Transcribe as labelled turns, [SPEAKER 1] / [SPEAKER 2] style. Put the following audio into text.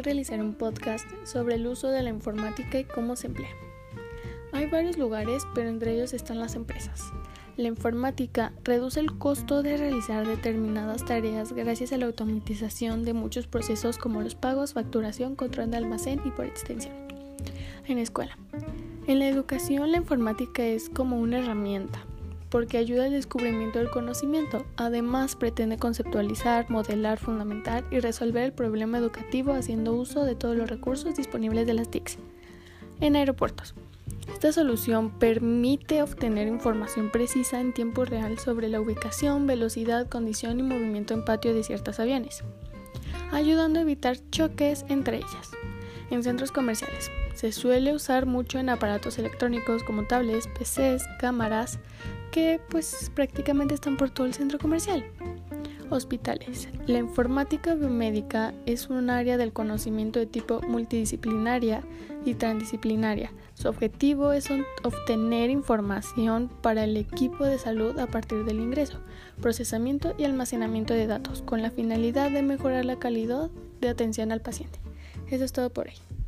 [SPEAKER 1] realizaré un podcast sobre el uso de la informática y cómo se emplea. Hay varios lugares, pero entre ellos están las empresas. La informática reduce el costo de realizar determinadas tareas gracias a la automatización de muchos procesos como los pagos, facturación, control de almacén y por extensión. En escuela. En la educación la informática es como una herramienta porque ayuda al descubrimiento del conocimiento. Además, pretende conceptualizar, modelar, fundamentar y resolver el problema educativo haciendo uso de todos los recursos disponibles de las TICs. En aeropuertos. Esta solución permite obtener información precisa en tiempo real sobre la ubicación, velocidad, condición y movimiento en patio de ciertos aviones, ayudando a evitar choques entre ellas. En centros comerciales. Se suele usar mucho en aparatos electrónicos como tablets, PCs, cámaras, que pues prácticamente están por todo el centro comercial. Hospitales. La informática biomédica es un área del conocimiento de tipo multidisciplinaria y transdisciplinaria. Su objetivo es obtener información para el equipo de salud a partir del ingreso, procesamiento y almacenamiento de datos, con la finalidad de mejorar la calidad de atención al paciente. Eso es todo por hoy.